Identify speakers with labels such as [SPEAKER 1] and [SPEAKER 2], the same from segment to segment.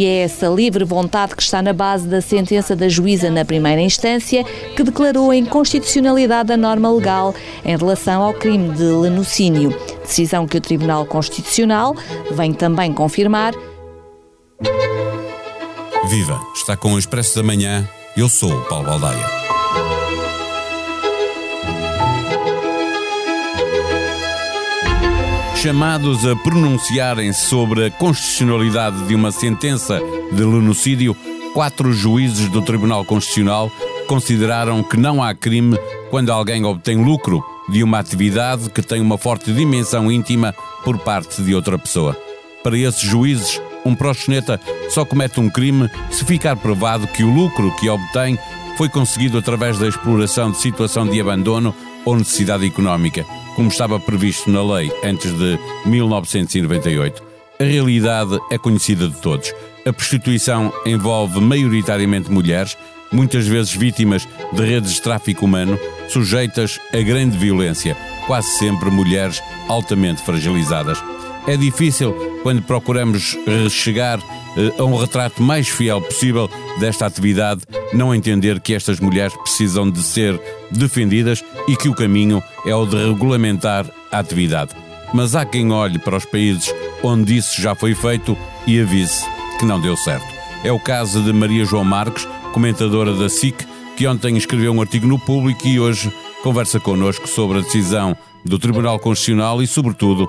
[SPEAKER 1] E é essa livre vontade que está na base da sentença da juíza na primeira instância, que declarou a inconstitucionalidade da norma legal em relação ao crime de lenocínio. Decisão que o Tribunal Constitucional vem também confirmar.
[SPEAKER 2] Viva! Está com o Expresso da Manhã. Eu sou o Paulo Baldaia. Chamados a pronunciarem-se sobre a constitucionalidade de uma sentença de lenocídio, quatro juízes do Tribunal Constitucional consideraram que não há crime quando alguém obtém lucro de uma atividade que tem uma forte dimensão íntima por parte de outra pessoa. Para esses juízes, um proxeneta só comete um crime se ficar provado que o lucro que obtém foi conseguido através da exploração de situação de abandono ou necessidade económica como estava previsto na lei antes de 1998. A realidade é conhecida de todos. A prostituição envolve maioritariamente mulheres, muitas vezes vítimas de redes de tráfico humano, sujeitas a grande violência, quase sempre mulheres altamente fragilizadas. É difícil, quando procuramos chegar eh, a um retrato mais fiel possível desta atividade, não entender que estas mulheres precisam de ser defendidas e que o caminho é o de regulamentar a atividade. Mas há quem olhe para os países onde isso já foi feito e avise que não deu certo. É o caso de Maria João Marques, comentadora da SIC, que ontem escreveu um artigo no público e hoje conversa connosco sobre a decisão do Tribunal Constitucional e, sobretudo,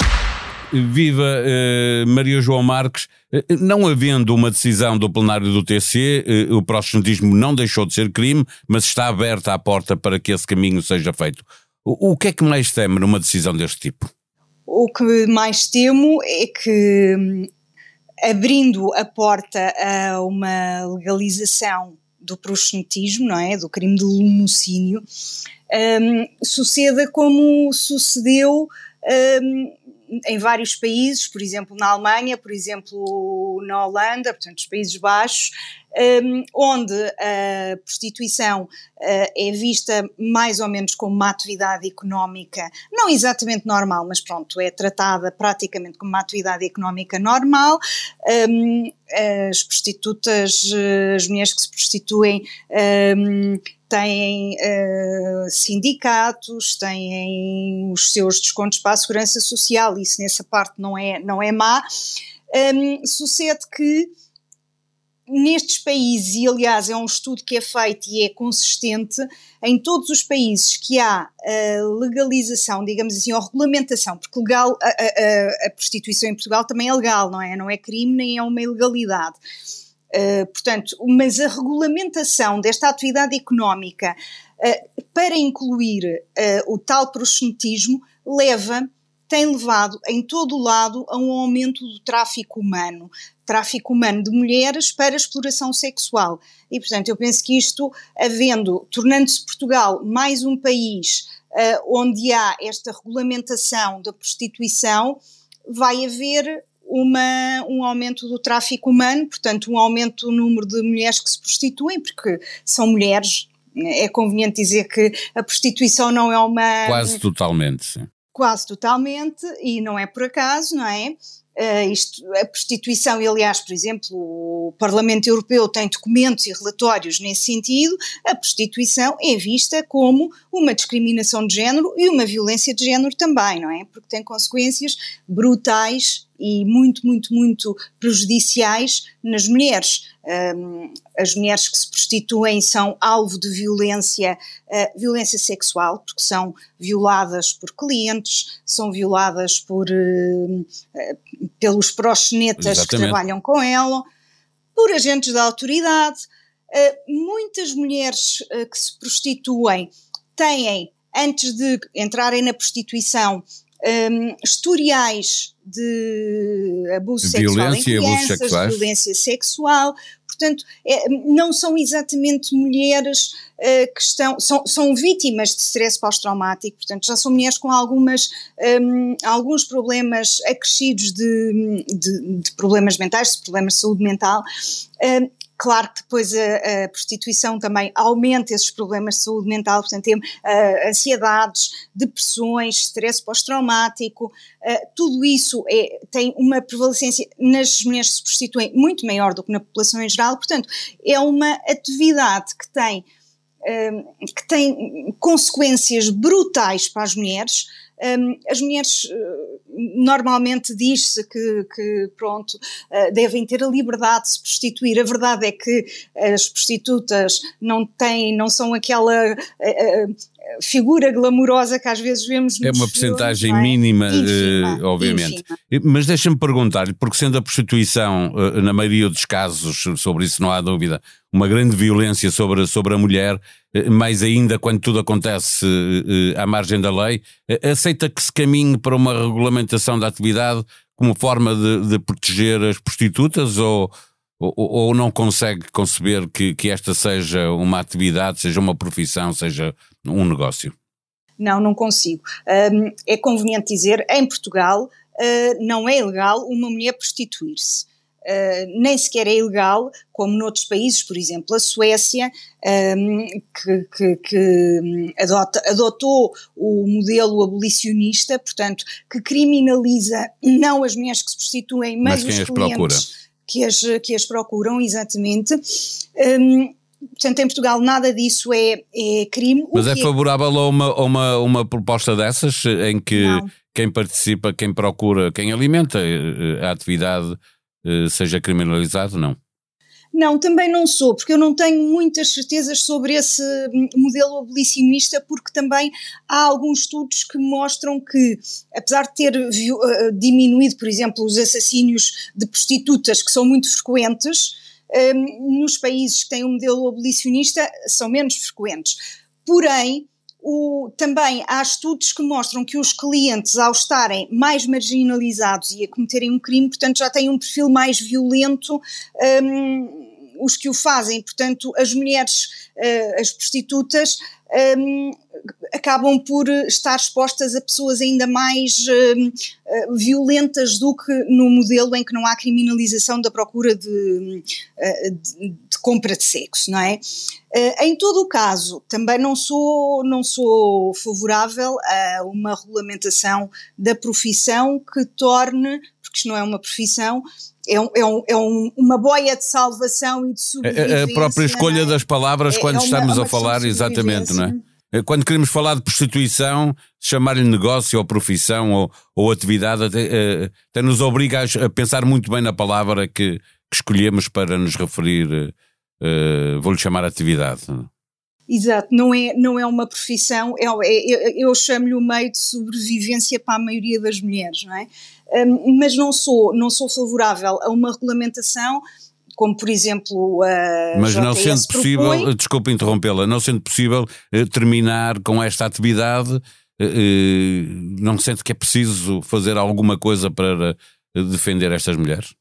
[SPEAKER 2] Viva uh, Maria João Marques. Uh, não havendo uma decisão do plenário do TC, uh, o proxenetismo não deixou de ser crime, mas está aberta a porta para que esse caminho seja feito. O, o que é que mais teme numa decisão deste tipo?
[SPEAKER 3] O que mais temo é que, hum, abrindo a porta a uma legalização do proxenetismo, não é? Do crime de lunocínio, um, suceda como sucedeu um, em vários países, por exemplo na Alemanha, por exemplo na Holanda, portanto os Países Baixos, um, onde a prostituição uh, é vista mais ou menos como uma atividade económica, não exatamente normal, mas pronto, é tratada praticamente como uma atividade económica normal. Um, as prostitutas, as mulheres que se prostituem, um, têm uh, sindicatos, têm os seus descontos para a segurança social, isso nessa parte não é, não é má. Um, sucede que nestes países, e aliás é um estudo que é feito e é consistente, em todos os países que há uh, legalização, digamos assim, ou regulamentação, porque legal, a, a, a, prostituição em Portugal também é legal, não é? Não é crime nem é uma ilegalidade. Uh, portanto, mas a regulamentação desta atividade económica uh, para incluir uh, o tal proxenetismo leva, tem levado em todo o lado a um aumento do tráfico humano, tráfico humano de mulheres para exploração sexual. E, portanto, eu penso que isto, havendo, tornando-se Portugal mais um país onde há esta regulamentação da prostituição, vai haver uma, um aumento do tráfico humano, portanto, um aumento do número de mulheres que se prostituem, porque são mulheres. É conveniente dizer que a prostituição não é uma.
[SPEAKER 2] Quase totalmente, sim.
[SPEAKER 3] Quase totalmente, e não é por acaso, não é? Uh, isto, a prostituição, e aliás, por exemplo, o Parlamento Europeu tem documentos e relatórios nesse sentido, a prostituição é vista como uma discriminação de género e uma violência de género também, não é? Porque tem consequências brutais e muito, muito, muito prejudiciais nas mulheres. Um, as mulheres que se prostituem são alvo de violência, uh, violência sexual, porque são violadas por clientes, são violadas por, uh, uh, pelos proxenetas Exatamente. que trabalham com ela, por agentes da autoridade. muitas mulheres que se prostituem têm, antes de entrarem na prostituição, um, historiais de abuso
[SPEAKER 2] violência
[SPEAKER 3] sexual em crianças, violência sexual, portanto, é, não são exatamente mulheres uh, que estão, são, são vítimas de stress pós-traumático, portanto, já são mulheres com algumas, um, alguns problemas acrescidos de, de, de, problemas mentais, de problemas de saúde mental, um, Claro que depois a, a, prostituição também aumenta esses problemas de saúde mental, portanto, tem uh, ansiedades, depressões, stress pós-traumático, uh, tudo isso é, tem uma prevalecência nas mulheres que se prostituem muito maior do que na população em geral, portanto, é uma atividade que tem, uh, que tem consequências brutais para as mulheres, as mulheres uh, normalmente diz-se que, que, pronto, uh, devem ter a liberdade de se prostituir. A verdade é que as prostitutas não têm, não são aquela uh, figura glamourosa que às vezes vemos
[SPEAKER 2] É uma porcentagem é? mínima, ínfima, obviamente. Ínfima. Mas deixa-me perguntar-lhe, porque sendo a prostituição, na maioria dos casos, sobre isso não há dúvida, uma grande violência sobre, sobre a mulher, eh, mais ainda quando tudo acontece eh, à margem da lei, eh, aceita que se caminhe para uma regulamentação da atividade como forma de, de proteger as prostitutas ou, ou, ou, não consegue conceber que, que esta seja uma atividade, seja uma profissão, seja um negócio?
[SPEAKER 3] Não, não consigo. É conveniente dizer, em Portugal uh, não é ilegal uma mulher prostituir-se. Uh, nem sequer é ilegal, como noutros países, por exemplo, a Suécia, um, que, que, que adota, adotou o modelo abolicionista, portanto, que criminaliza não as mulheres que se prostituem, mas, mas os clientes que as, que as procuram, exatamente. Um, Portanto, em Portugal nada disso é, é crime.
[SPEAKER 2] Mas é favorável a uma, a uma, uma proposta dessas, em que não. quem participa, quem procura, quem alimenta eh, a atividade seja criminalizado, não?
[SPEAKER 3] Não, também não sou, porque eu não tenho muitas certezas sobre esse modelo abolicionista, porque também há alguns estudos que mostram que, apesar de ter uh, diminuído, por exemplo, os assassínios de prostitutas, que são muito frequentes, um, nos países que têm um modelo abolicionista são menos frequentes. Porém, o, também há estudos que mostram que os clientes, ao estarem mais marginalizados e a cometerem um crime, portanto, já têm um perfil mais violento. Um, os que o fazem, portanto, as mulheres, uh, as prostitutas, um, acabam por estar expostas a pessoas ainda mais uh, violentas do que no modelo em que não há criminalização da procura de, uh, de, de compra de sexo, não é? Uh, em todo o caso, também não sou, não sou favorável a uma regulamentação da profissão que torne, porque isto não é uma profissão, é, um, é, um, é um, uma boia de salvação e de sobrevivência.
[SPEAKER 2] A, a própria escolha é? das palavras é, quando é uma, estamos a falar, exatamente, não é? Eh, quando queremos falar de prostituição, chamar-lhe negócio ou profissão ou, ou atividade, até, eh, até, nos obriga a pensar muito bem na palavra que, que escolhemos para nos referir, uh, vou-lhe chamar atividade.
[SPEAKER 3] Exato, não é, não é uma profissão, é, é, eu chamo-lhe o meio de sobrevivência para a maioria das mulheres, não é? Um, mas não sou, não sou favorável a uma regulamentação como por exemplo a
[SPEAKER 2] Mas não sendo possível, propõe... desculpe interrompê-la, não sendo possível eh, terminar com esta atividade, eh, eh, não sente que é preciso fazer alguma coisa para defender estas mulheres?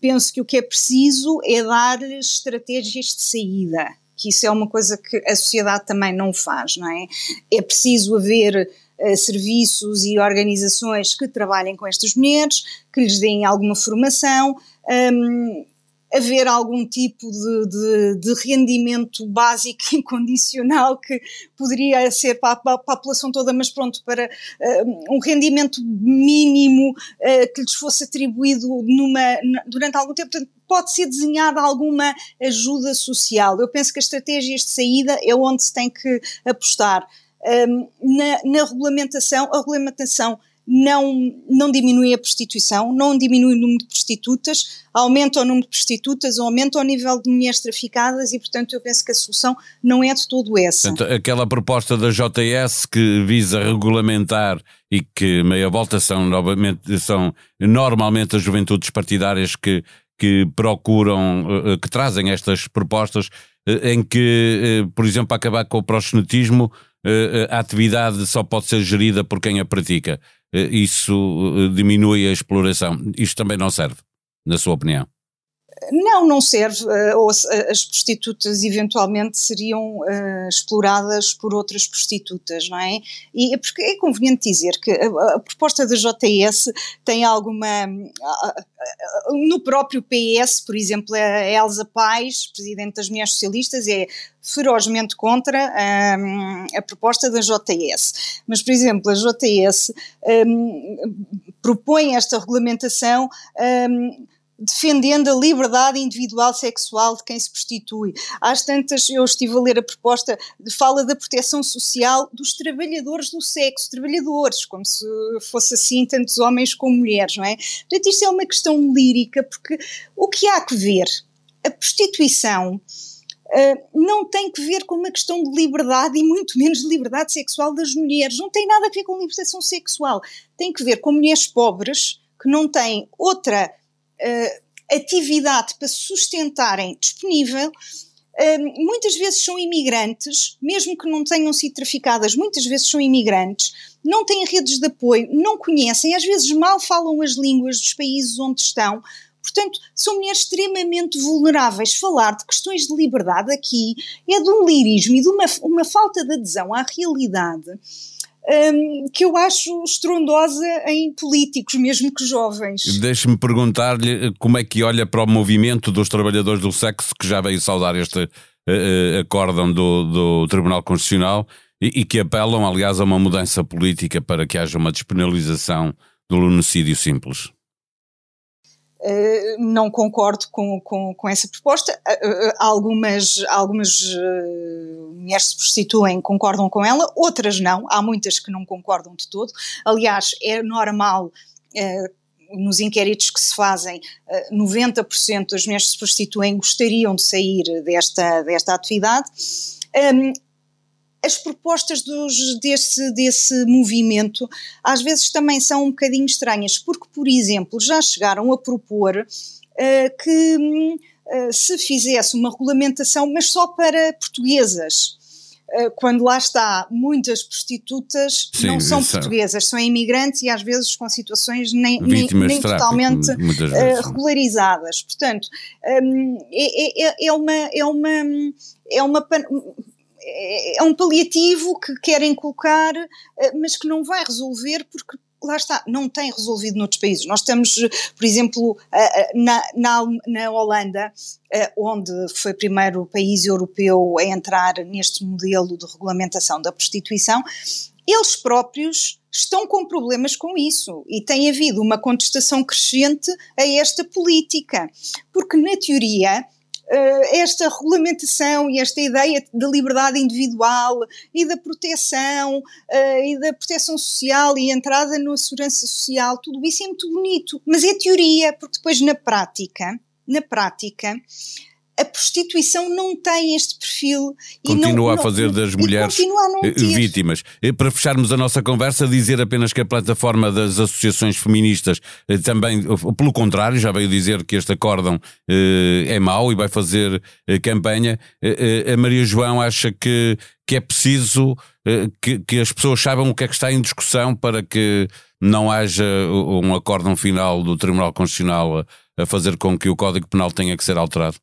[SPEAKER 3] Penso que o que é preciso é dar-lhes estratégias de saída, que isso é uma coisa que a sociedade também não faz, não é? É preciso haver serviços e organizações que trabalhem com estas mulheres, que lhes deem alguma formação, um, haver algum tipo de, de, de, rendimento básico incondicional que poderia ser para, para, para a população toda, mas pronto, para uh, um rendimento mínimo uh, que lhes fosse atribuído numa, durante algum tempo. Portanto, pode ser desenhada alguma ajuda social. Eu penso que as estratégias de saída é onde se tem que apostar. Um, na, na regulamentação, a regulamentação não, não diminui a prostituição, não diminui o número de prostitutas, aumenta o número de prostitutas, aumenta o nível de mulheres traficadas e, portanto, eu penso que a solução não é de todo essa.
[SPEAKER 2] Portanto, aquela proposta da JS que visa regulamentar e que meia volta são, novamente, são normalmente as juventudes partidárias que, que procuram, eh, eh, que trazem estas propostas eh, em que, por exemplo, para acabar com o proxenetismo, a atividade só pode ser gerida por quem a pratica. Isso diminui a exploração. Isto também não serve, na sua opinião?
[SPEAKER 3] Não, não serve. Eh, ou as prostitutas eventualmente seriam uh, exploradas por outras prostitutas, não é? E porque é conveniente dizer que a, proposta da JS tem alguma. No próprio PS, por exemplo, a Elsa Paz, presidente das Mulheres Socialistas, é ferozmente contra um, a proposta da JS. Mas, por exemplo, a JS um, propõe esta regulamentação. Um, defendendo a liberdade individual sexual de quem se prostitui. Às tantas, eu estive a ler a proposta, fala da proteção social dos trabalhadores do sexo, trabalhadores, como se fosse assim tantos homens como mulheres, não é? Portanto, isto é uma questão lírica, porque o que há que ver? A prostituição Uh, não tem que ver com uma questão de liberdade e muito menos de liberdade sexual das mulheres. Não tem nada a ver com libertação sexual. Tem que ver com mulheres pobres que não têm outra uh, atividade para se sustentarem disponível. Uh, muitas vezes são imigrantes, mesmo que não tenham sido traficadas, muitas vezes são imigrantes, não têm redes de apoio, não conhecem, às vezes mal falam as línguas dos países onde estão. Portanto, são mulheres extremamente vulneráveis. Falar de questões de liberdade aqui é de um lirismo e de uma, uma falta de adesão à realidade um, que eu acho estrondosa em políticos, mesmo que jovens.
[SPEAKER 2] Deixe-me perguntar-lhe eh, como é que olha para o movimento dos trabalhadores do sexo, que já veio saudar este uh, acórdão do, do Tribunal Constitucional e, e, que apelam, aliás, a uma mudança política para que haja uma despenalização do lunocídio simples.
[SPEAKER 3] Uh, não concordo com, com, com essa proposta. Uh, uh, algumas algumas mulheres se prostituem, concordam com ela, outras não. Há muitas que não concordam de todo. Aliás, é normal. nos inquéritos que se fazem, 90% das mulheres que se prostituem gostariam de sair desta, desta atividade. Um, as propostas dos, desse, desse movimento às vezes também são um bocadinho estranhas, porque, por exemplo, já chegaram a propor uh, que uh, se fizesse uma regulamentação, mas só para portuguesas. Uh, quando lá está, muitas prostitutas Sim, não são portuguesas, são imigrantes e às vezes com situações nem, nem, nem totalmente regularizadas. Portanto, um, é, é, é, uma, é uma, é uma é, é um paliativo que querem colocar, eh, mas que não vai resolver porque lá está, não tem resolvido noutros países. Nós estamos, por exemplo, na, na, na Holanda, onde foi o primeiro país europeu a entrar neste modelo de regulamentação da prostituição, eles próprios estão com problemas com isso e tem havido uma contestação crescente a esta política, porque na teoria esta regulamentação e esta ideia da liberdade individual e da proteção uh, e da proteção social e entrada na segurança social, tudo isso é muito bonito, mas é teoria, porque depois na prática, na prática, a prostituição não tem este perfil.
[SPEAKER 2] Continua
[SPEAKER 3] não,
[SPEAKER 2] a fazer
[SPEAKER 3] não,
[SPEAKER 2] das mulheres eh, vítimas. Eh, para fecharmos a nossa conversa, dizer apenas que a plataforma das associações feministas eh, também, pelo contrário, já veio dizer que este acórdão é mau e vai fazer campanha. A Maria João acha que, que é preciso que, que as pessoas saibam o que é que está em discussão para que não haja um acórdão final do Tribunal Constitucional a, a fazer com que o Código Penal tenha que ser alterado?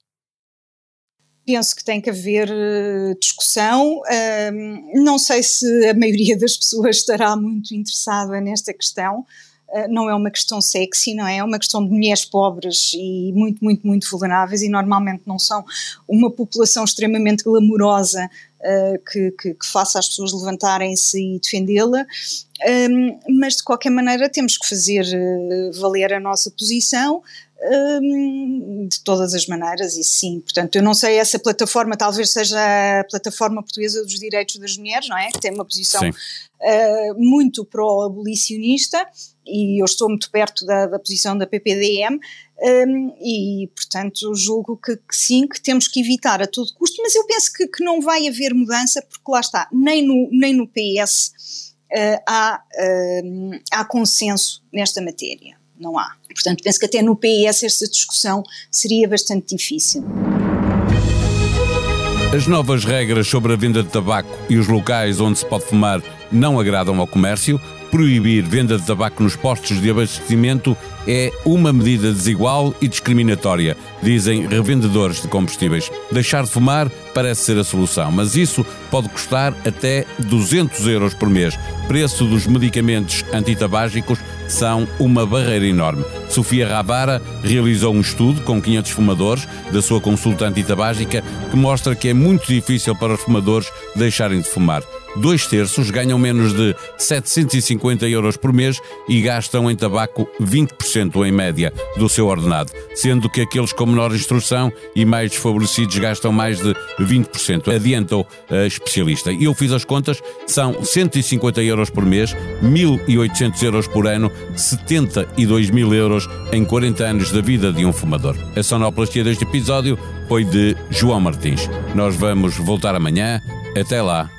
[SPEAKER 3] Penso que tem que haver uh, discussão. Não sei se a maioria das pessoas estará muito interessada nesta questão. Uh, não é uma questão sexy, não é? É uma questão de mulheres pobres e muito, muito, muito vulneráveis e normalmente não são uma população extremamente glamourosa que, que, que, faça as pessoas levantarem-se e defendê-la. mas de qualquer maneira temos que fazer valer a nossa posição, Hum, de todas as maneiras, e sim, portanto, eu não sei, essa plataforma talvez seja a plataforma portuguesa dos direitos das mulheres, não é? Que tem uma posição uh, muito pró-abolicionista, e eu estou muito perto da, da posição da PPDM, um, e, portanto, julgo que, que, sim, que temos que evitar a todo custo, mas eu penso que, que não vai haver mudança, porque lá está, nem no, nem no PS uh, há, uh, há consenso nesta matéria não há. Portanto, penso que até no PS esta discussão seria bastante difícil.
[SPEAKER 2] As novas regras sobre a venda de tabaco e os locais onde se pode fumar não agradam ao comércio. Proibir venda de tabaco nos postos de abastecimento é uma medida desigual e discriminatória, dizem revendedores de combustíveis. Deixar de fumar parece ser a solução, mas isso pode custar até 200 euros por mês. Preço dos medicamentos antitabágicos são uma barreira enorme. Sofia Ravara realizou um estudo com 500 fumadores da sua consulta antitabágica que mostra que é muito difícil para os fumadores deixarem de fumar. Dois terços ganham menos de 750 euros por mês e gastam em tabaco 20% em média do seu ordenado, sendo que aqueles com menor instrução e mais desfavorecidos gastam mais de 20%, adiantou a especialista. Eu fiz as contas, são 150 euros por mês, 1.800 euros por ano, 72 mil euros em 40 anos da vida de um fumador. A sonoplastia deste episódio foi de João Martins. Nós vamos voltar amanhã. Até lá.